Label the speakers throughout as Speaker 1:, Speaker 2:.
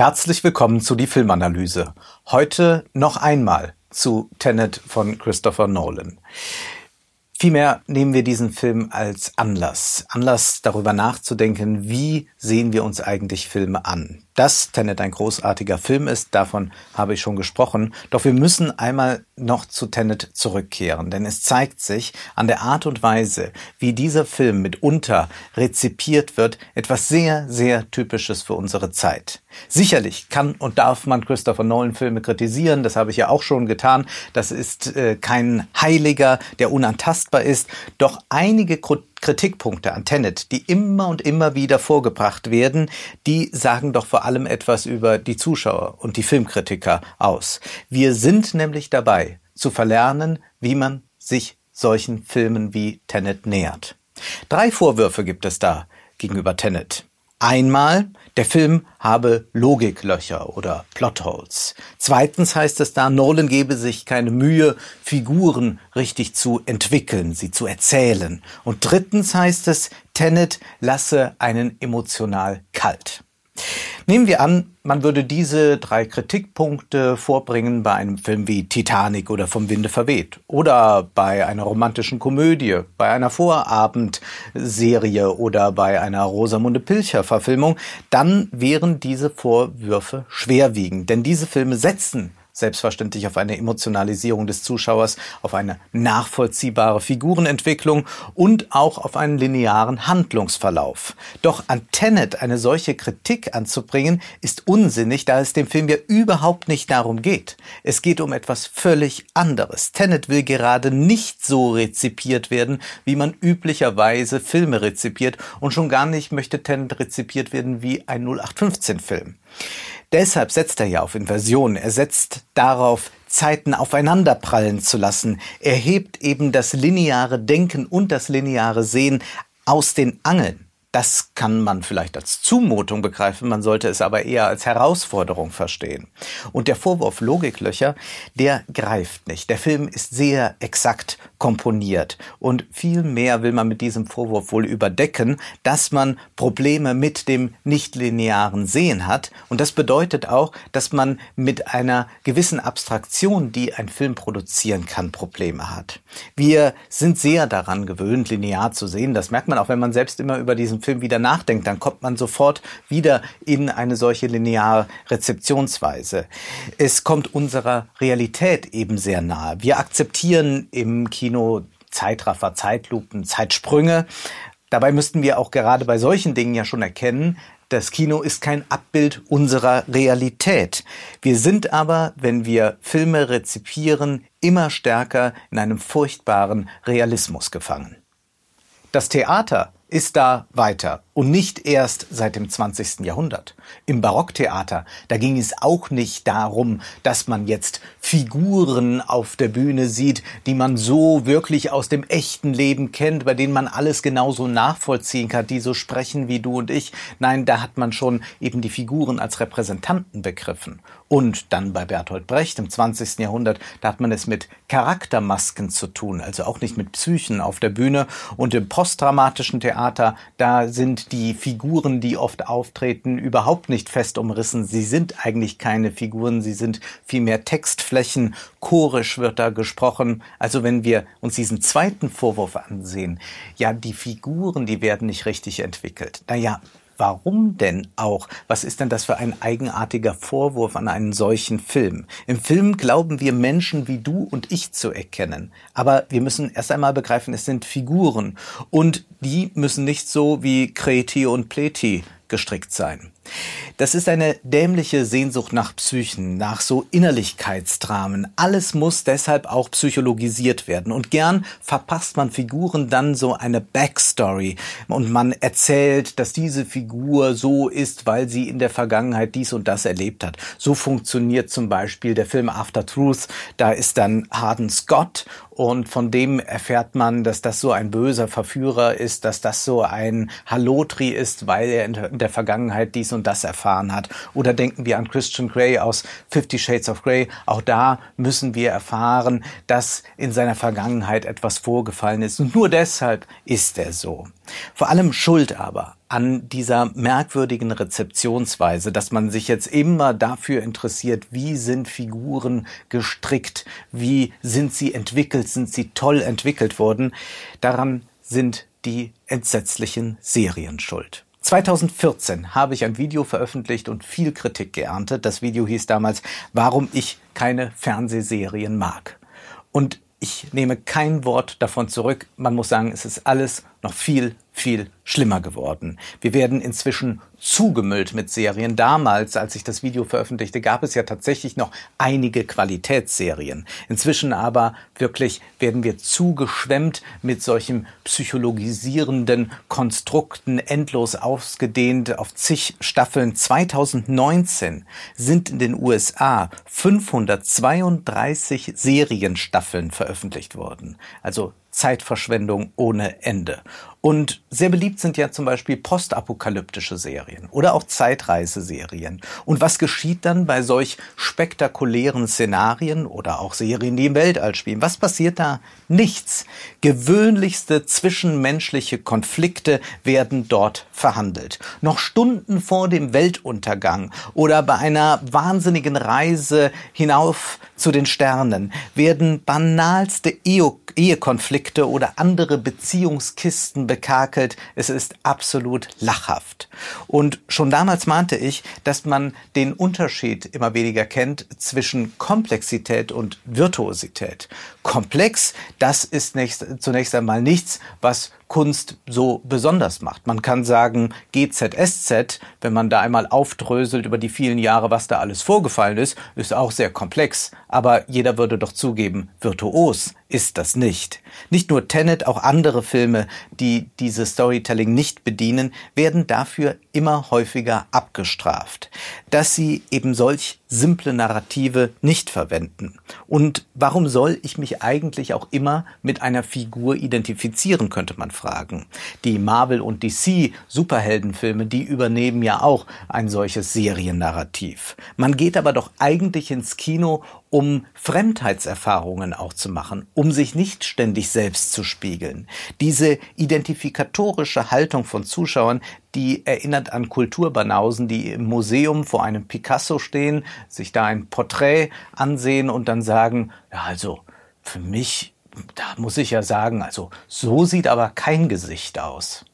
Speaker 1: Herzlich willkommen zu die Filmanalyse. Heute noch einmal zu Tenet von Christopher Nolan. Vielmehr nehmen wir diesen Film als Anlass. Anlass darüber nachzudenken, wie sehen wir uns eigentlich Filme an. Dass Tenet ein großartiger Film ist, davon habe ich schon gesprochen. Doch wir müssen einmal noch zu Tenet zurückkehren, denn es zeigt sich an der Art und Weise, wie dieser Film mitunter rezipiert wird, etwas sehr, sehr Typisches für unsere Zeit. Sicherlich kann und darf man Christopher Nolan Filme kritisieren, das habe ich ja auch schon getan. Das ist äh, kein Heiliger, der unantastbar ist. Doch einige Kritikpunkte an Tenet, die immer und immer wieder vorgebracht werden, die sagen doch vor allem etwas über die Zuschauer und die Filmkritiker aus. Wir sind nämlich dabei zu verlernen, wie man sich solchen Filmen wie Tenet nähert. Drei Vorwürfe gibt es da gegenüber Tenet. Einmal, der Film habe Logiklöcher oder Plotholes. Zweitens heißt es da, Nolan gebe sich keine Mühe, Figuren richtig zu entwickeln, sie zu erzählen. Und drittens heißt es, Tenet lasse einen emotional kalt. Nehmen wir an, man würde diese drei Kritikpunkte vorbringen bei einem Film wie Titanic oder Vom Winde verweht oder bei einer romantischen Komödie, bei einer Vorabendserie oder bei einer Rosamunde Pilcher Verfilmung, dann wären diese Vorwürfe schwerwiegend, denn diese Filme setzen selbstverständlich auf eine Emotionalisierung des Zuschauers, auf eine nachvollziehbare Figurenentwicklung und auch auf einen linearen Handlungsverlauf. Doch an Tenet eine solche Kritik anzubringen, ist unsinnig, da es dem Film ja überhaupt nicht darum geht. Es geht um etwas völlig anderes. Tenet will gerade nicht so rezipiert werden, wie man üblicherweise Filme rezipiert und schon gar nicht möchte Tenet rezipiert werden wie ein 0815-Film. Deshalb setzt er ja auf Inversion. Er setzt darauf, Zeiten aufeinanderprallen zu lassen. Er hebt eben das lineare Denken und das lineare Sehen aus den Angeln. Das kann man vielleicht als Zumutung begreifen, man sollte es aber eher als Herausforderung verstehen. Und der Vorwurf Logiklöcher, der greift nicht. Der Film ist sehr exakt komponiert und viel mehr will man mit diesem Vorwurf wohl überdecken, dass man Probleme mit dem nichtlinearen Sehen hat und das bedeutet auch, dass man mit einer gewissen Abstraktion, die ein Film produzieren kann, Probleme hat. Wir sind sehr daran gewöhnt, linear zu sehen. Das merkt man auch, wenn man selbst immer über diesen Film wieder nachdenkt, dann kommt man sofort wieder in eine solche lineare Rezeptionsweise. Es kommt unserer Realität eben sehr nahe. Wir akzeptieren im Kino Zeitraffer, Zeitlupen, Zeitsprünge. Dabei müssten wir auch gerade bei solchen Dingen ja schon erkennen, das Kino ist kein Abbild unserer Realität. Wir sind aber, wenn wir Filme rezipieren, immer stärker in einem furchtbaren Realismus gefangen. Das Theater ist da weiter und nicht erst seit dem 20. Jahrhundert. Im Barocktheater, da ging es auch nicht darum, dass man jetzt Figuren auf der Bühne sieht, die man so wirklich aus dem echten Leben kennt, bei denen man alles genauso nachvollziehen kann, die so sprechen wie du und ich. Nein, da hat man schon eben die Figuren als Repräsentanten begriffen. Und dann bei Bertolt Brecht im 20. Jahrhundert, da hat man es mit Charaktermasken zu tun, also auch nicht mit Psychen auf der Bühne. Und im postdramatischen Theater, da sind die Figuren, die oft auftreten, überhaupt nicht fest umrissen. Sie sind eigentlich keine Figuren, sie sind vielmehr Textflächen. Chorisch wird da gesprochen. Also wenn wir uns diesen zweiten Vorwurf ansehen, ja, die Figuren, die werden nicht richtig entwickelt. Naja, Warum denn auch? Was ist denn das für ein eigenartiger Vorwurf an einen solchen Film? Im Film glauben wir Menschen wie du und ich zu erkennen. Aber wir müssen erst einmal begreifen, es sind Figuren. Und die müssen nicht so wie Kreti und Pleti gestrickt sein. Das ist eine dämliche Sehnsucht nach Psychen, nach so Innerlichkeitsdramen. Alles muss deshalb auch psychologisiert werden. Und gern verpasst man Figuren dann so eine Backstory. Und man erzählt, dass diese Figur so ist, weil sie in der Vergangenheit dies und das erlebt hat. So funktioniert zum Beispiel der Film After Truth. Da ist dann Harden Scott und von dem erfährt man, dass das so ein böser Verführer ist, dass das so ein Halotri ist, weil er der Vergangenheit dies und das erfahren hat. Oder denken wir an Christian Grey aus Fifty Shades of Grey. Auch da müssen wir erfahren, dass in seiner Vergangenheit etwas vorgefallen ist. Und nur deshalb ist er so. Vor allem Schuld aber an dieser merkwürdigen Rezeptionsweise, dass man sich jetzt immer dafür interessiert, wie sind Figuren gestrickt, wie sind sie entwickelt, sind sie toll entwickelt worden. Daran sind die entsetzlichen Serien schuld. 2014 habe ich ein Video veröffentlicht und viel Kritik geerntet. Das Video hieß damals, warum ich keine Fernsehserien mag. Und ich nehme kein Wort davon zurück. Man muss sagen, es ist alles noch viel, viel schlimmer geworden. Wir werden inzwischen zugemüllt mit Serien. Damals, als ich das Video veröffentlichte, gab es ja tatsächlich noch einige Qualitätsserien. Inzwischen aber wirklich werden wir zugeschwemmt mit solchen psychologisierenden Konstrukten, endlos ausgedehnt auf zig Staffeln. 2019 sind in den USA 532 Serienstaffeln veröffentlicht worden. Also Zeitverschwendung ohne Ende. Und sehr beliebt sind ja zum Beispiel postapokalyptische Serien oder auch Zeitreiseserien. Und was geschieht dann bei solch spektakulären Szenarien oder auch Serien, die im Weltall spielen? Was passiert da? Nichts. Gewöhnlichste zwischenmenschliche Konflikte werden dort verhandelt. Noch Stunden vor dem Weltuntergang oder bei einer wahnsinnigen Reise hinauf zu den Sternen werden banalste Ehekonflikte oder andere Beziehungskisten bekakelt. Es ist absolut lachhaft. Und schon damals mahnte ich, dass man den Unterschied immer weniger kennt zwischen Komplexität und Virtuosität. Komplex, das ist nächst, zunächst einmal nichts, was Kunst so besonders macht. Man kann sagen, GZSZ, wenn man da einmal aufdröselt über die vielen Jahre, was da alles vorgefallen ist, ist auch sehr komplex. Aber jeder würde doch zugeben, virtuos ist das nicht. Nicht nur Tenet, auch andere Filme, die diese Storytelling nicht bedienen, werden dafür immer häufiger abgestraft, dass sie eben solch simple Narrative nicht verwenden. Und warum soll ich mich eigentlich auch immer mit einer Figur identifizieren, könnte man fragen. Die Marvel und DC Superheldenfilme, die übernehmen ja auch ein solches Seriennarrativ. Man geht aber doch eigentlich ins Kino, um Fremdheitserfahrungen auch zu machen, um sich nicht ständig selbst zu spiegeln. Diese identifikatorische Haltung von Zuschauern, die erinnert an Kulturbanausen, die im Museum vor einem Picasso stehen, sich da ein Porträt ansehen und dann sagen, ja, also für mich, da muss ich ja sagen, also so sieht aber kein Gesicht aus.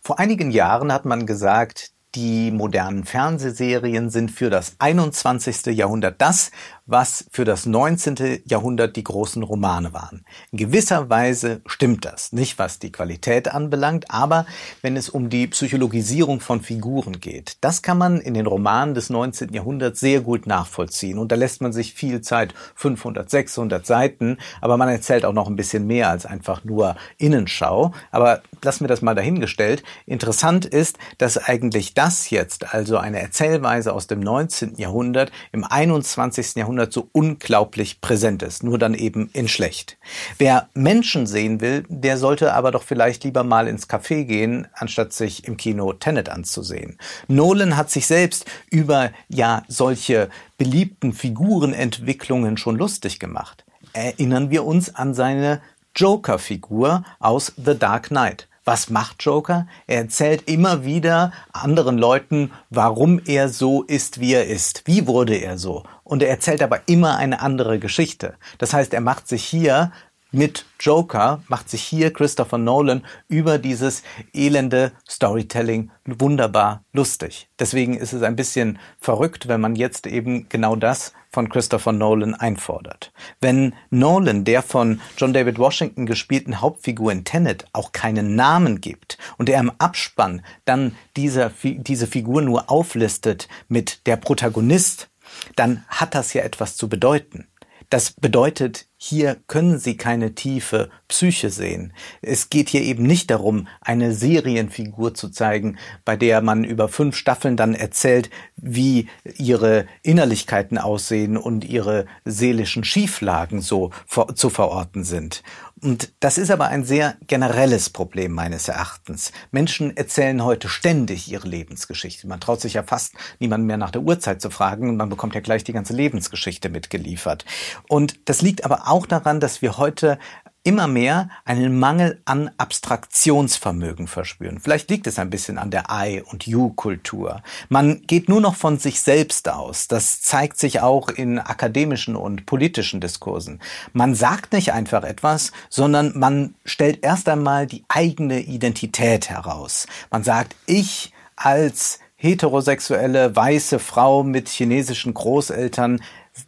Speaker 1: Vor einigen Jahren hat man gesagt, die modernen Fernsehserien sind für das 21. Jahrhundert das, was für das 19. Jahrhundert die großen Romane waren. In gewisser Weise stimmt das. Nicht was die Qualität anbelangt, aber wenn es um die Psychologisierung von Figuren geht. Das kann man in den Romanen des 19. Jahrhunderts sehr gut nachvollziehen. Und da lässt man sich viel Zeit, 500, 600 Seiten, aber man erzählt auch noch ein bisschen mehr als einfach nur Innenschau. Aber lassen wir das mal dahingestellt. Interessant ist, dass eigentlich das jetzt, also eine Erzählweise aus dem 19. Jahrhundert, im 21. Jahrhundert Jahrhundert so unglaublich präsent ist, nur dann eben in schlecht. Wer Menschen sehen will, der sollte aber doch vielleicht lieber mal ins Café gehen, anstatt sich im Kino Tenet anzusehen. Nolan hat sich selbst über ja solche beliebten Figurenentwicklungen schon lustig gemacht. Erinnern wir uns an seine Joker-Figur aus The Dark Knight. Was macht Joker? Er erzählt immer wieder anderen Leuten, warum er so ist, wie er ist. Wie wurde er so? Und er erzählt aber immer eine andere Geschichte. Das heißt, er macht sich hier mit Joker, macht sich hier Christopher Nolan über dieses elende Storytelling wunderbar lustig. Deswegen ist es ein bisschen verrückt, wenn man jetzt eben genau das von Christopher Nolan einfordert. Wenn Nolan der von John David Washington gespielten Hauptfigur in Tenet auch keinen Namen gibt und er im Abspann dann dieser, diese Figur nur auflistet mit der Protagonist, dann hat das ja etwas zu bedeuten. Das bedeutet, hier können Sie keine tiefe Psyche sehen. Es geht hier eben nicht darum, eine Serienfigur zu zeigen, bei der man über fünf Staffeln dann erzählt, wie ihre Innerlichkeiten aussehen und ihre seelischen Schieflagen so zu verorten sind. Und das ist aber ein sehr generelles Problem meines Erachtens. Menschen erzählen heute ständig ihre Lebensgeschichte. Man traut sich ja fast niemanden mehr nach der Uhrzeit zu fragen und man bekommt ja gleich die ganze Lebensgeschichte mitgeliefert. Und das liegt aber auch daran, dass wir heute immer mehr einen Mangel an Abstraktionsvermögen verspüren. Vielleicht liegt es ein bisschen an der I- und You-Kultur. Man geht nur noch von sich selbst aus. Das zeigt sich auch in akademischen und politischen Diskursen. Man sagt nicht einfach etwas, sondern man stellt erst einmal die eigene Identität heraus. Man sagt, ich als heterosexuelle weiße Frau mit chinesischen Großeltern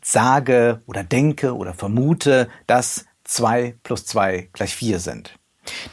Speaker 1: sage oder denke oder vermute, dass zwei plus zwei gleich vier sind.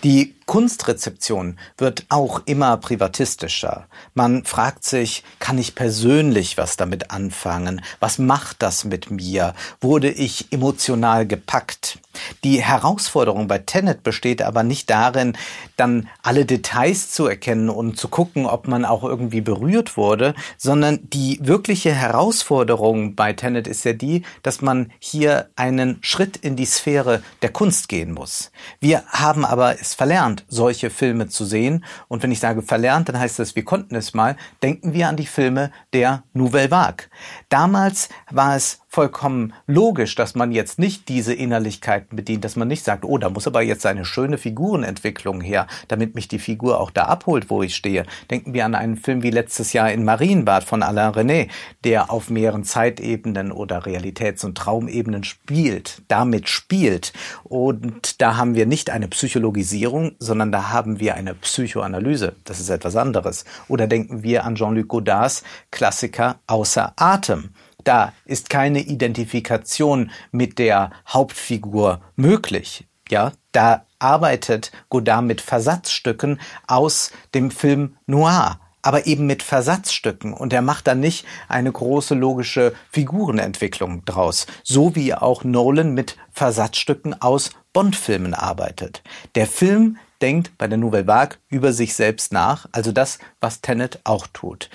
Speaker 1: Die Kunstrezeption wird auch immer privatistischer. Man fragt sich, kann ich persönlich was damit anfangen? Was macht das mit mir? Wurde ich emotional gepackt? Die Herausforderung bei Tenet besteht aber nicht darin, dann alle Details zu erkennen und zu gucken, ob man auch irgendwie berührt wurde, sondern die wirkliche Herausforderung bei Tenet ist ja die, dass man hier einen Schritt in die Sphäre der Kunst gehen muss. Wir haben aber es verlernt, solche Filme zu sehen. Und wenn ich sage verlernt, dann heißt das, wir konnten es mal. Denken wir an die Filme der Nouvelle Vague. Damals war es vollkommen logisch, dass man jetzt nicht diese Innerlichkeiten bedient, dass man nicht sagt, oh, da muss aber jetzt eine schöne Figurenentwicklung her, damit mich die Figur auch da abholt, wo ich stehe. Denken wir an einen Film wie letztes Jahr in Marienbad von Alain René, der auf mehreren Zeitebenen oder Realitäts- und Traumebenen spielt, damit spielt. Und da haben wir nicht eine Psychologisierung, sondern da haben wir eine Psychoanalyse. Das ist etwas anderes. Oder denken wir an Jean-Luc Godards Klassiker Außer Atem. Da ist keine Identifikation mit der Hauptfigur möglich. Ja, da arbeitet Godard mit Versatzstücken aus dem Film Noir aber eben mit Versatzstücken. Und er macht dann nicht eine große logische Figurenentwicklung draus, so wie auch Nolan mit Versatzstücken aus Bond-Filmen arbeitet. Der Film denkt bei der Nouvelle Vague über sich selbst nach, also das, was Tenet auch tut.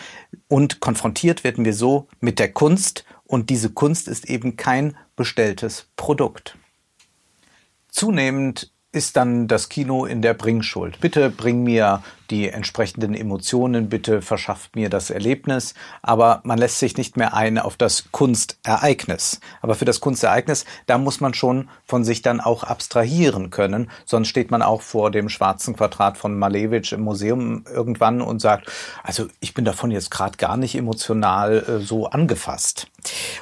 Speaker 1: Und konfrontiert werden wir so mit der Kunst und diese Kunst ist eben kein bestelltes Produkt. Zunehmend ist dann das Kino in der Bringschuld. Bitte bring mir die entsprechenden Emotionen, bitte verschafft mir das Erlebnis, aber man lässt sich nicht mehr ein auf das Kunstereignis. Aber für das Kunstereignis, da muss man schon von sich dann auch abstrahieren können, sonst steht man auch vor dem schwarzen Quadrat von Malevich im Museum irgendwann und sagt, also ich bin davon jetzt gerade gar nicht emotional äh, so angefasst.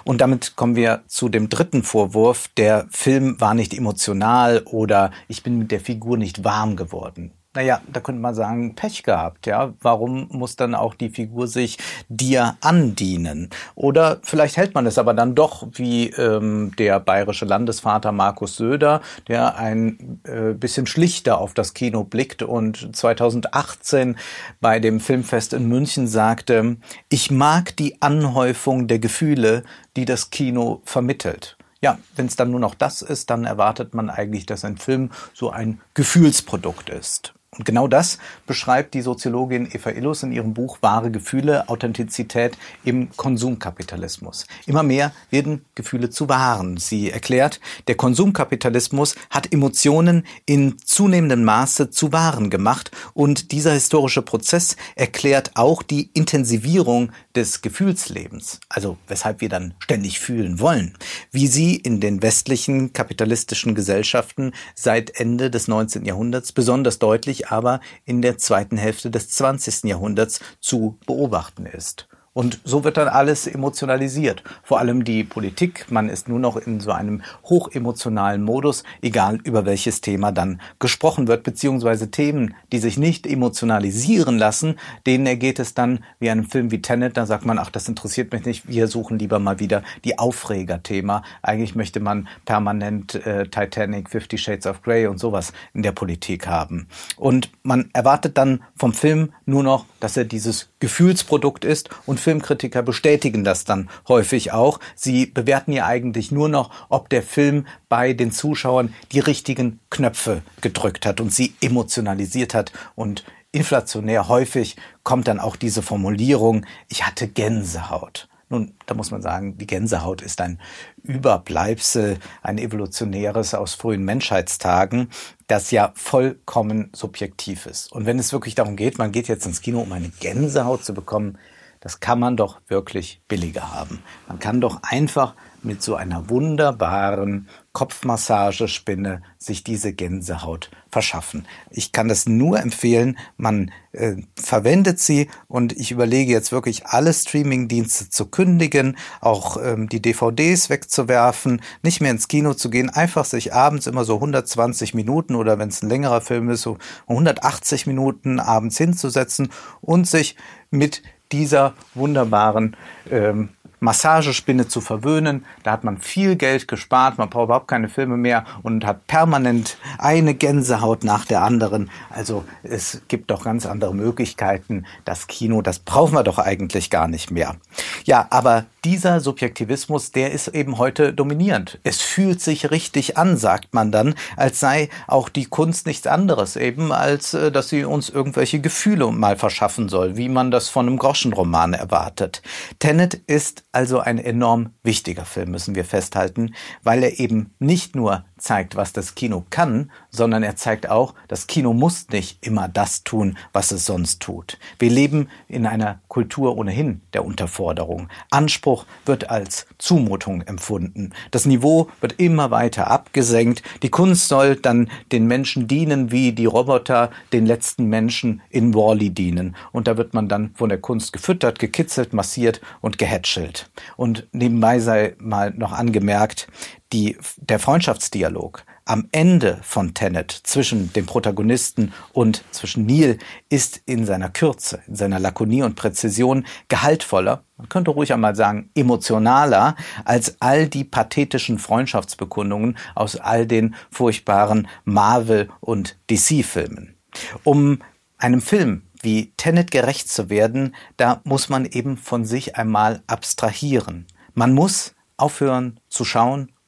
Speaker 1: Und damit kommen wir zu dem dritten Vorwurf, der Film war nicht emotional oder ich bin mit der Figur nicht warm geworden. Naja, da könnte man sagen, Pech gehabt, ja. Warum muss dann auch die Figur sich dir andienen? Oder vielleicht hält man es aber dann doch wie ähm, der bayerische Landesvater Markus Söder, der ein äh, bisschen schlichter auf das Kino blickt und 2018 bei dem Filmfest in München sagte, ich mag die Anhäufung der Gefühle, die das Kino vermittelt. Ja, wenn es dann nur noch das ist, dann erwartet man eigentlich, dass ein Film so ein Gefühlsprodukt ist. Und genau das beschreibt die Soziologin Eva Illus in ihrem Buch Wahre Gefühle, Authentizität im Konsumkapitalismus. Immer mehr werden Gefühle zu Waren. Sie erklärt, der Konsumkapitalismus hat Emotionen in zunehmendem Maße zu Waren gemacht und dieser historische Prozess erklärt auch die Intensivierung des Gefühlslebens, also weshalb wir dann ständig fühlen wollen, wie sie in den westlichen kapitalistischen Gesellschaften seit Ende des 19. Jahrhunderts besonders deutlich aber in der zweiten Hälfte des 20. Jahrhunderts zu beobachten ist. Und so wird dann alles emotionalisiert. Vor allem die Politik. Man ist nur noch in so einem hochemotionalen Modus, egal über welches Thema dann gesprochen wird, beziehungsweise Themen, die sich nicht emotionalisieren lassen, denen ergeht es dann wie einem Film wie Tenet. Da sagt man, ach, das interessiert mich nicht. Wir suchen lieber mal wieder die Aufregerthema. Eigentlich möchte man permanent äh, Titanic, Fifty Shades of Grey und sowas in der Politik haben. Und man erwartet dann vom Film nur noch, dass er dieses Gefühlsprodukt ist und Filmkritiker bestätigen das dann häufig auch. Sie bewerten ja eigentlich nur noch, ob der Film bei den Zuschauern die richtigen Knöpfe gedrückt hat und sie emotionalisiert hat und inflationär häufig kommt dann auch diese Formulierung, ich hatte Gänsehaut. Nun, da muss man sagen, die Gänsehaut ist ein Überbleibsel, ein evolutionäres aus frühen Menschheitstagen, das ja vollkommen subjektiv ist. Und wenn es wirklich darum geht, man geht jetzt ins Kino, um eine Gänsehaut zu bekommen, das kann man doch wirklich billiger haben. Man kann doch einfach mit so einer wunderbaren Kopfmassagespinne sich diese Gänsehaut verschaffen. Ich kann das nur empfehlen. Man äh, verwendet sie und ich überlege jetzt wirklich alle Streamingdienste zu kündigen, auch ähm, die DVDs wegzuwerfen, nicht mehr ins Kino zu gehen, einfach sich abends immer so 120 Minuten oder wenn es ein längerer Film ist, so 180 Minuten abends hinzusetzen und sich mit dieser wunderbaren ähm, Massagespinne zu verwöhnen. Da hat man viel Geld gespart, man braucht überhaupt keine Filme mehr und hat permanent eine Gänsehaut nach der anderen. Also es gibt doch ganz andere Möglichkeiten. Das Kino, das brauchen wir doch eigentlich gar nicht mehr. Ja, aber dieser Subjektivismus, der ist eben heute dominierend. Es fühlt sich richtig an, sagt man dann, als sei auch die Kunst nichts anderes, eben als äh, dass sie uns irgendwelche Gefühle mal verschaffen soll, wie man das von einem Groschenroman erwartet. Tenet ist also ein enorm wichtiger Film, müssen wir festhalten, weil er eben nicht nur zeigt, was das Kino kann, sondern er zeigt auch, das Kino muss nicht immer das tun, was es sonst tut. Wir leben in einer Kultur ohnehin der Unterforderung. Anspruch wird als Zumutung empfunden. Das Niveau wird immer weiter abgesenkt. Die Kunst soll dann den Menschen dienen, wie die Roboter den letzten Menschen in Wally dienen. Und da wird man dann von der Kunst gefüttert, gekitzelt, massiert und gehätschelt. Und nebenbei sei mal noch angemerkt, die, der Freundschaftsdialog am Ende von Tenet zwischen dem Protagonisten und zwischen Neil ist in seiner Kürze, in seiner Lakonie und Präzision gehaltvoller, man könnte ruhig einmal sagen emotionaler, als all die pathetischen Freundschaftsbekundungen aus all den furchtbaren Marvel- und DC-Filmen. Um einem Film wie Tenet gerecht zu werden, da muss man eben von sich einmal abstrahieren. Man muss aufhören zu schauen